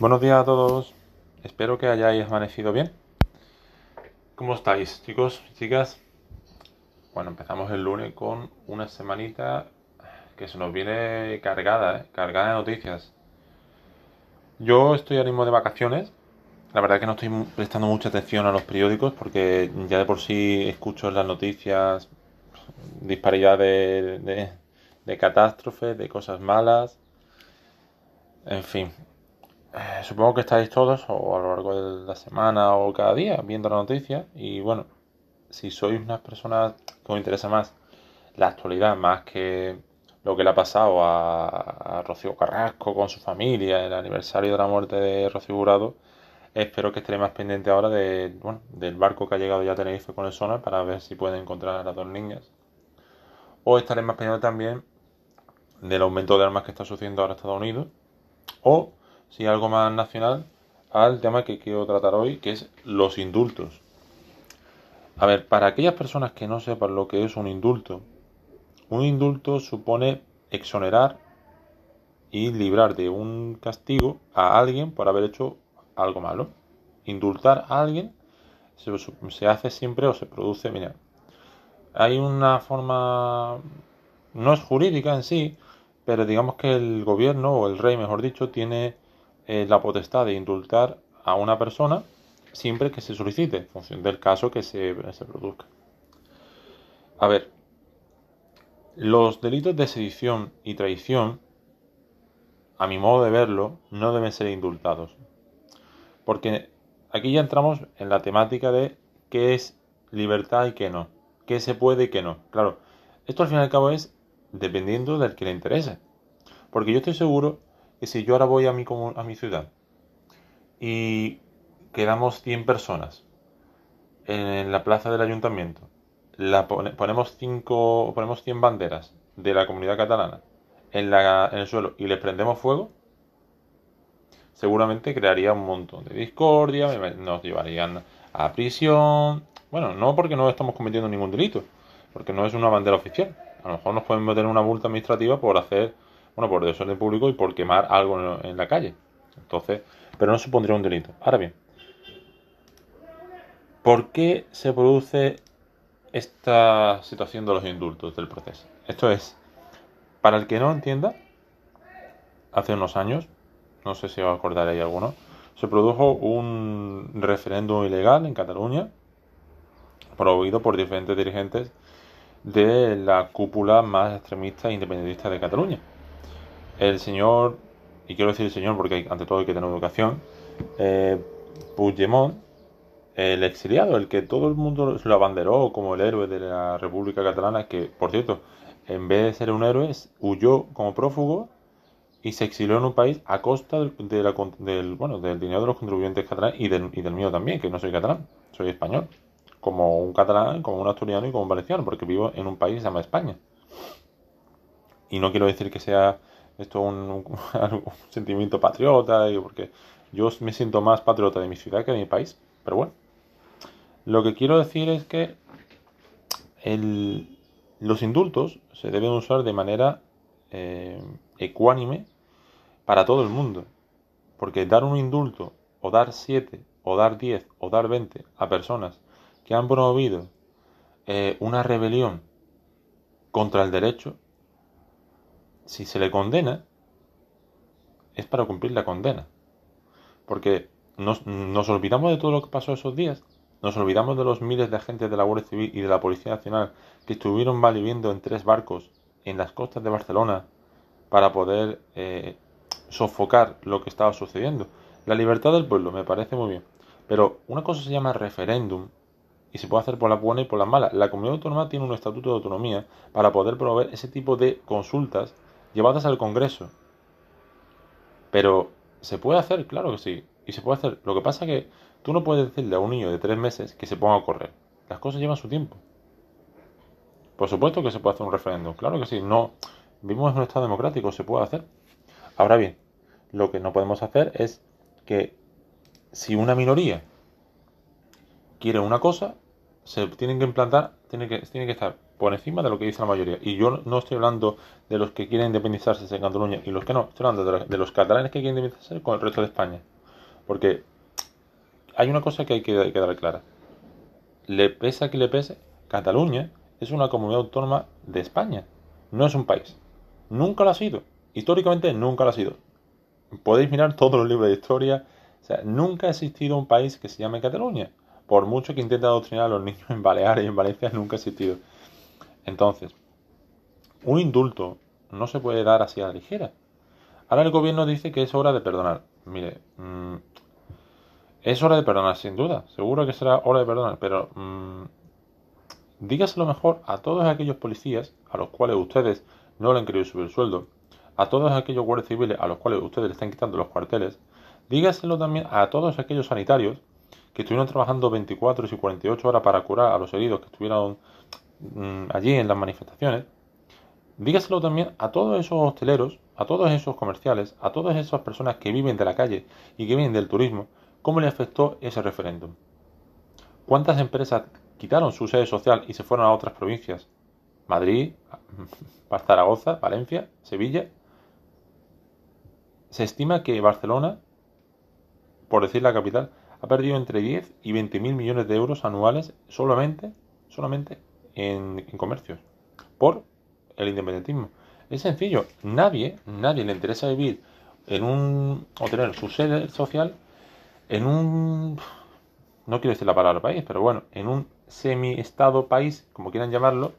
Buenos días a todos. Espero que hayáis amanecido bien. ¿Cómo estáis, chicos, chicas? Bueno, empezamos el lunes con una semanita que se nos viene cargada, ¿eh? cargada de noticias. Yo estoy ahora mismo de vacaciones. La verdad es que no estoy prestando mucha atención a los periódicos porque ya de por sí escucho las noticias disparidad de, de, de catástrofes, de cosas malas. En fin, eh, supongo que estáis todos o a lo largo de la semana o cada día viendo la noticia y bueno, si sois unas personas que os interesa más la actualidad más que lo que le ha pasado a, Rocío Carrasco con su familia, el aniversario de la muerte de Rocío Jurado, espero que estaréis más pendiente ahora bueno, del barco que ha llegado ya a Tenerife con el sonar para ver si pueden encontrar a las dos niñas. O estaréis más pendiente también del aumento de armas que está sucediendo ahora Estados Unidos. O si algo más nacional, al tema que quiero tratar hoy, que es los indultos. A ver, para aquellas personas que no sepan lo que es un indulto, un indulto supone exonerar y librar de un castigo a alguien por haber hecho algo malo. Indultar a alguien se, se hace siempre o se produce, mira, hay una forma, no es jurídica en sí, pero digamos que el gobierno o el rey, mejor dicho, tiene la potestad de indultar a una persona siempre que se solicite, en función del caso que se, se produzca. A ver, los delitos de sedición y traición, a mi modo de verlo, no deben ser indultados. Porque aquí ya entramos en la temática de qué es libertad y qué no, qué se puede y qué no. Claro, esto al fin y al cabo es dependiendo del que le interese. Porque yo estoy seguro que si yo ahora voy a mi, a mi ciudad y quedamos 100 personas en la plaza del ayuntamiento, la ponemos, cinco, ponemos 100 banderas de la comunidad catalana en, la, en el suelo y les prendemos fuego, seguramente crearía un montón de discordia, nos llevarían a prisión. Bueno, no porque no estamos cometiendo ningún delito, porque no es una bandera oficial. A lo mejor nos pueden meter una multa administrativa por hacer bueno, por desorden público y por quemar algo en la calle. Entonces, pero no supondría un delito. Ahora bien, ¿por qué se produce esta situación de los indultos del proceso? Esto es, para el que no entienda, hace unos años, no sé si os acordaréis alguno, se produjo un referéndum ilegal en Cataluña, promovido por diferentes dirigentes de la cúpula más extremista e independentista de Cataluña el señor, y quiero decir el señor porque ante todo hay que tener educación, eh, Puigdemont, el exiliado, el que todo el mundo lo abanderó como el héroe de la República Catalana, que por cierto, en vez de ser un héroe, huyó como prófugo y se exilió en un país a costa del, bueno, del dinero de los contribuyentes catalanes y del, y del mío también, que no soy catalán, soy español. Como un catalán, como un asturiano y como un valenciano, porque vivo en un país que se llama España. Y no quiero decir que sea esto es un, sentimiento patriota, porque yo me siento más patriota de mi ciudad que de mi país. Pero bueno, lo que quiero decir es que los indultos se deben usar de manera eh, ecuánime para todo el mundo. Porque dar un indulto, o dar 7, o dar 10, o dar 20 a personas que han promovido eh, una rebelión contra el derecho, si se le condena, es para cumplir la condena. Porque nos, olvidamos de todo lo que pasó esos días. Nos olvidamos de los miles de agentes de la Guardia Civil y de la Policía Nacional que estuvieron valiviendo en tres barcos en las costas de Barcelona para poder eh, sofocar lo que estaba sucediendo. La libertad del pueblo me parece muy bien. Pero una cosa se llama referéndum y se puede hacer por la buena y por la mala. La comunidad autónoma tiene un estatuto de autonomía para poder promover ese tipo de consultas llevadas al Congreso. Pero se puede hacer, claro que sí. Y se puede hacer. Lo que pasa es que tú no puedes decirle a un niño de tres meses que se ponga a correr. Las cosas llevan su tiempo. Por supuesto que se puede hacer un referéndum. Claro que sí. No. Vivimos en un estado democrático. Se puede hacer. Ahora bien, lo que no podemos hacer es que si una minoría quiere una cosa, se tienen que implantar, tiene que, tiene que estar por encima de lo que dice la mayoría. Y yo no estoy hablando de los que quieren independizarse en Cataluña y los que no, estoy hablando de, los catalanes que quieren independizarse con el resto de España. Porque hay una cosa que hay que, hay dar clara. Le pese a que le pese, Cataluña es una comunidad autónoma de España, no es un país. Nunca lo ha sido. Históricamente nunca lo ha sido. Podéis mirar todos los libros de historia. O sea, nunca ha existido un país que se llame Cataluña. Por mucho que intente adoctrinar a los niños en Baleares y en Valencia, nunca ha existido. Entonces, un indulto no se puede dar así a la ligera. Ahora el gobierno dice que es hora de perdonar. Mire, mm, es hora de perdonar, sin duda. Seguro que será hora de perdonar, pero mmm, dígaselo mejor a todos aquellos policías a los cuales ustedes no le han querido subir el sueldo, a todos aquellos guardias civiles a los cuales ustedes le están quitando los cuarteles, dígaselo también a todos aquellos sanitarios que estuvieron trabajando 24 y 48 horas para curar a los heridos que estuvieron mm, allí en las manifestaciones. Dígaselo también a todos esos hosteleros, a todos esos comerciales, a todas esas personas que viven de la calle y que viven del turismo, cómo le afectó ese referéndum. ¿Cuántas empresas quitaron su sede social y se fueron a otras provincias? Madrid, Zaragoza, Valencia, Sevilla. Se estima que Barcelona, por decir la capital, ha perdido entre 10 y 20 mil millones de euros anuales solamente, solamente en, comercios por el independentismo. Es sencillo, nadie, nadie le interesa vivir en un o tener su sede social en un no quiero decir la palabra país, pero bueno, en un semi-estado país, como quieran llamarlo,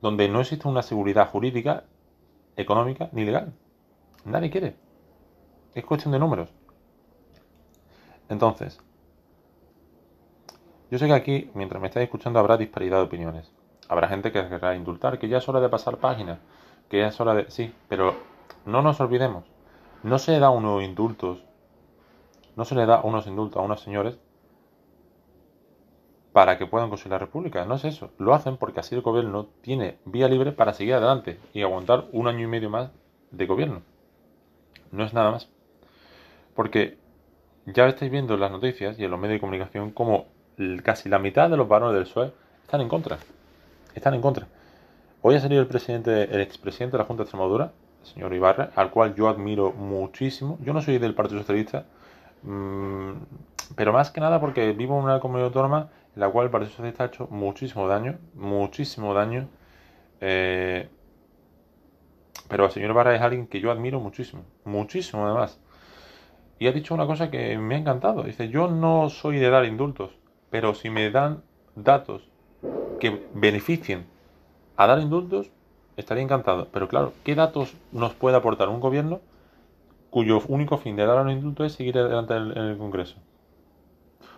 donde no existe una seguridad jurídica, económica ni legal. Nadie quiere. Es cuestión de números. Entonces, yo sé que aquí, mientras me estáis escuchando, habrá disparidad de opiniones. Habrá gente que querrá indultar, que ya es hora de pasar páginas, que ya es hora de... Sí, pero no nos olvidemos. No se da unos indultos, no se le da unos indultos a unos señores para que puedan conseguir la república. No es eso. Lo hacen porque así el gobierno tiene vía libre para seguir adelante y aguantar un año y medio más de gobierno. No es nada más. Porque ya estáis viendo en las noticias y en los medios de comunicación como casi la mitad de los varones del PSOE están en contra. Están en contra. Hoy ha salido el presidente, el expresidente de la Junta de Extremadura, el señor Ibarra, al cual yo admiro muchísimo. Yo no soy del Partido Socialista, mmm, pero más que nada porque vivo en una comunidad autónoma en la cual el Partido Socialista ha hecho muchísimo daño, muchísimo daño. Eh, pero el señor Ibarra es alguien que yo admiro muchísimo, muchísimo además y ha dicho una cosa que me ha encantado. Dice, yo no soy de dar indultos, pero si me dan datos que beneficien a dar indultos, estaría encantado. Pero claro, ¿qué datos nos puede aportar un gobierno cuyo único fin de dar un indulto es seguir adelante en el Congreso?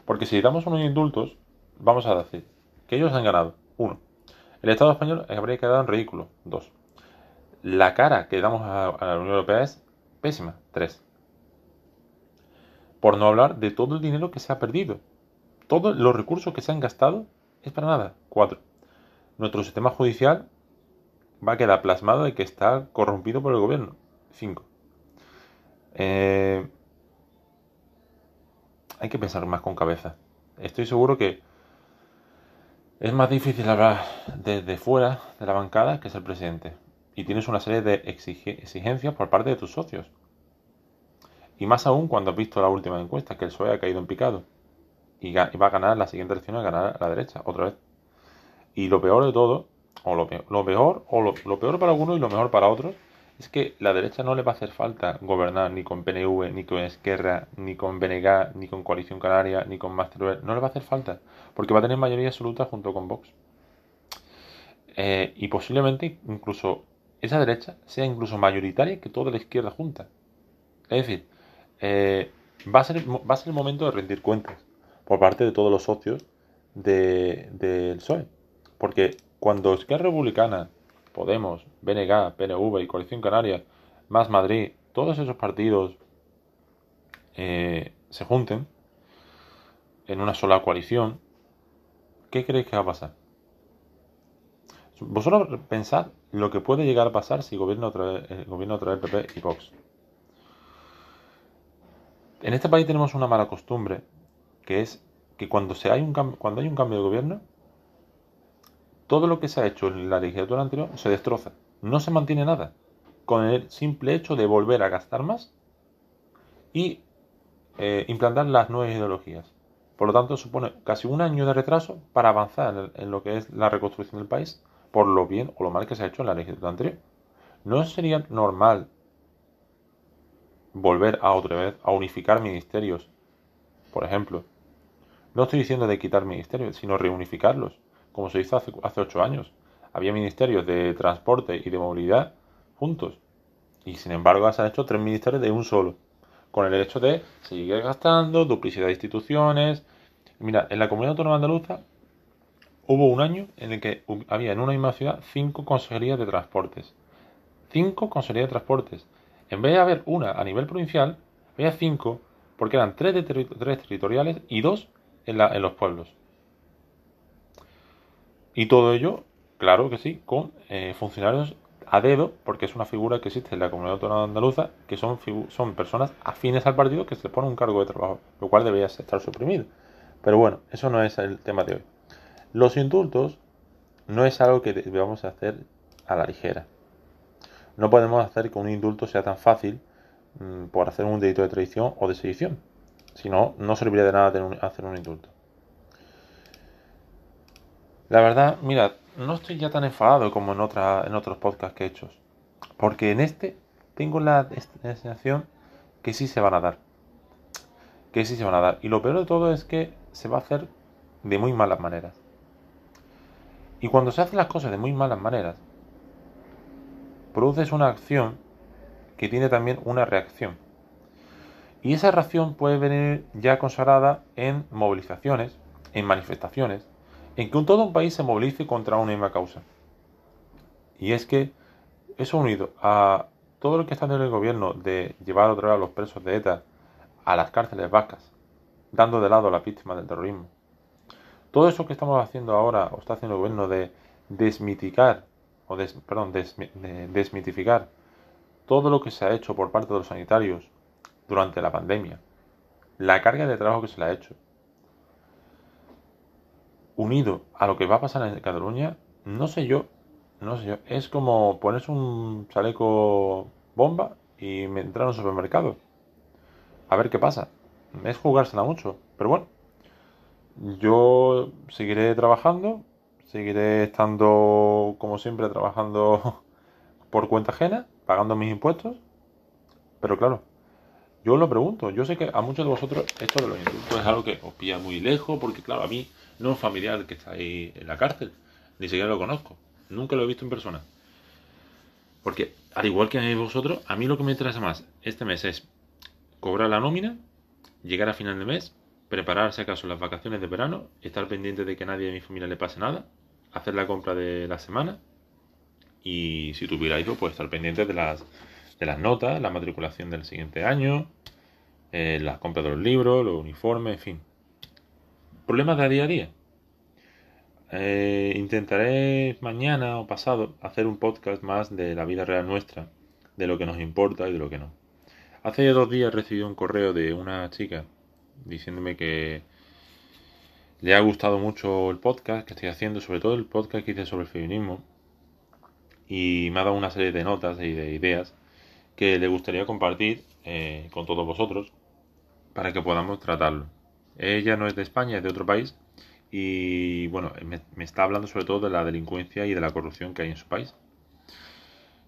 Porque si damos unos indultos, vamos a decir que ellos han ganado. Uno, el Estado español habría quedado en ridículo. Dos, la cara que damos a, a la Unión Europea es pésima. Tres, por no hablar de todo el dinero que se ha perdido. Todos los recursos que se han gastado es para nada. 4. Nuestro sistema judicial va a quedar plasmado de que está corrompido por el gobierno. 5. Eh, hay que pensar más con cabeza. Estoy seguro que es más difícil hablar desde fuera de la bancada que es el presidente. Y tienes una serie de exigencias por parte de tus socios. Y más aún cuando has visto la última encuesta, que el PSOE ha caído en picado. Y va a ganar la siguiente elección, a ganar la derecha, otra vez. Y lo peor de todo, o lo peor, lo peor, o lo, peor para algunos y lo mejor para otros, es que la derecha no le va a hacer falta gobernar ni con PNV, ni con Esquerra, ni con BNG, ni con Coalición Canaria, ni con Master No le va a hacer falta, porque va a tener mayoría absoluta junto con Vox. Eh, y posiblemente incluso esa derecha sea incluso mayoritaria que toda la izquierda junta. Es decir, eh, va, a ser, va a ser el momento de rendir cuentas por parte de todos los socios del de, PSOE. Porque cuando Esquerra Republicana, Podemos, BNG, PNV y Coalición Canaria, más Madrid, todos esos partidos eh, se junten en una sola coalición, ¿qué creéis que va a pasar? Vosotros pensad lo que puede llegar a pasar si gobierna otra vez, eh, gobierna otra vez PP y Vox. En este país tenemos una mala costumbre, que es que cuando, se hay, un cuando hay un cambio de gobierno, todo lo que se ha hecho en la legislatura anterior se destroza. No se mantiene nada. Con el simple hecho de volver a gastar más y eh, implantar las nuevas ideologías. Por lo tanto, supone casi un año de retraso para avanzar en, lo que es la reconstrucción del país, por lo bien o lo mal que se ha hecho en la legislatura anterior. ¿No sería normal volver a otra vez a unificar ministerios? Por ejemplo, no estoy diciendo de quitar ministerios, sino reunificarlos, como se hizo hace, ocho años. Había ministerios de transporte y de movilidad juntos. Y sin embargo se han hecho tres ministerios de un solo con el hecho de seguir gastando, duplicidad de instituciones. Mira, en la comunidad autónoma andaluza hubo un año en el que había en una misma ciudad cinco consejerías de transportes. Cinco consejerías de transportes. En vez de haber una a nivel provincial, había cinco, porque eran tres, de tres territoriales y dos en, la, en los pueblos. Y todo ello, claro que sí, con eh, funcionarios a dedo, porque es una figura que existe en la comunidad autónoma andaluza, que son, son personas afines al partido que se les pone un cargo de trabajo, lo cual debería estar suprimido. Pero bueno, eso no es el tema de hoy. Los indultos no es algo que debamos hacer a la ligera. No podemos hacer que un indulto sea tan fácil mm, por hacer un delito de traición o de sedición. Si no, no serviría de nada hacer un indulto. La verdad, mirad, no estoy ya tan enfadado como en, otra, en otros podcasts que he hecho. Porque en este tengo la sensación que sí se van a dar. Que sí se van a dar. Y lo peor de todo es que se va a hacer de muy malas maneras. Y cuando se hacen las cosas de muy malas maneras, produces una acción que tiene también una reacción. Y esa reacción puede venir ya consagrada en movilizaciones, en manifestaciones, en que un todo un país se movilice contra una misma causa. Y es que eso unido a todo lo que está haciendo el gobierno de llevar otra vez a los presos de ETA a las cárceles vascas, dando de lado a las víctimas del terrorismo. Todo eso que estamos haciendo ahora, o está haciendo el gobierno de desmitificar, o perdón, desmitificar todo lo que se ha hecho por parte de los sanitarios durante la pandemia, la carga de trabajo que se le ha hecho, unido a lo que va a pasar en Cataluña, no sé yo, no sé yo, es como ponerse un chaleco bomba y entrar a un supermercado. A ver qué pasa. Es jugársela mucho, pero bueno. Yo seguiré trabajando, seguiré estando como siempre trabajando por cuenta ajena, pagando mis impuestos. Pero claro, yo lo pregunto, yo sé que a muchos de vosotros esto de los indultos es algo que os pilla muy lejos, porque claro, a mí no un familiar que está ahí en la cárcel, ni siquiera lo conozco, nunca lo he visto en persona. Porque, al igual que a vosotros, a mí lo que me interesa más este mes es cobrar la nómina, llegar a final de mes, prepararse acaso las vacaciones de verano, estar pendiente de que nadie de mi familia le pase nada, hacer la compra de la semana y si tuviera hijos, pues estar pendiente de las, de las notas, la matriculación del siguiente año, eh, las compras de los libros, los uniformes, en fin, problemas de día a día. Eh, intentaré mañana o pasado hacer un podcast más de la vida real nuestra, de lo que nos importa y de lo que no. Hace dos días recibí un correo de una chica diciéndome que le ha gustado mucho el podcast que estoy haciendo, sobre todo el podcast que hice sobre el feminismo, y me ha dado una serie de notas y de ideas que le gustaría compartir eh, con todos vosotros para que podamos tratarlo. Ella no es de España, es de otro país. Y bueno, me, está hablando sobre todo de la delincuencia y de la corrupción que hay en su país.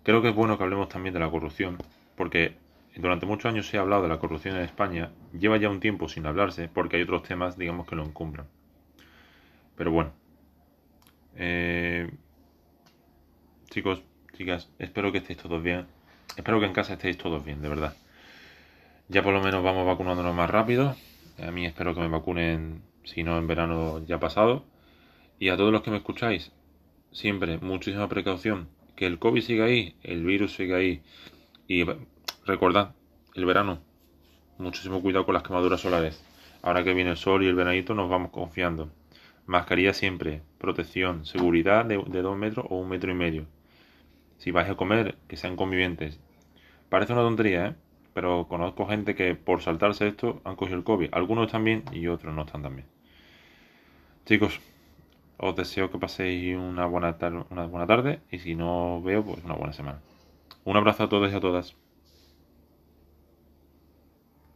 Creo que es bueno que hablemos también de la corrupción, porque durante muchos años se ha hablado de la corrupción en España, lleva ya un tiempo sin hablarse, porque hay otros temas, digamos, que lo encumbran. Pero bueno. Eh, chicos, chicas, espero que estéis todos bien. Espero que en casa estéis todos bien, de verdad. Ya por lo menos vamos vacunándonos más rápido. A mí espero que me vacunen, si no en verano ya pasado. Y a todos los que me escucháis, siempre muchísima precaución. Que el COVID siga ahí, el virus siga ahí. Y recordad, el verano, muchísimo cuidado con las quemaduras solares. Ahora que viene el sol y el veranito nos vamos confiando. Mascarilla siempre, protección, seguridad de, de dos metros o un metro y medio. Si vais a comer, que sean convivientes. Parece una tontería, ¿eh? pero conozco gente que por saltarse esto han cogido el COVID. Algunos están bien y otros no están tan bien. Chicos, os deseo que paséis una buena, una buena tarde y si no os veo, pues una buena semana. Un abrazo a todos y a todas.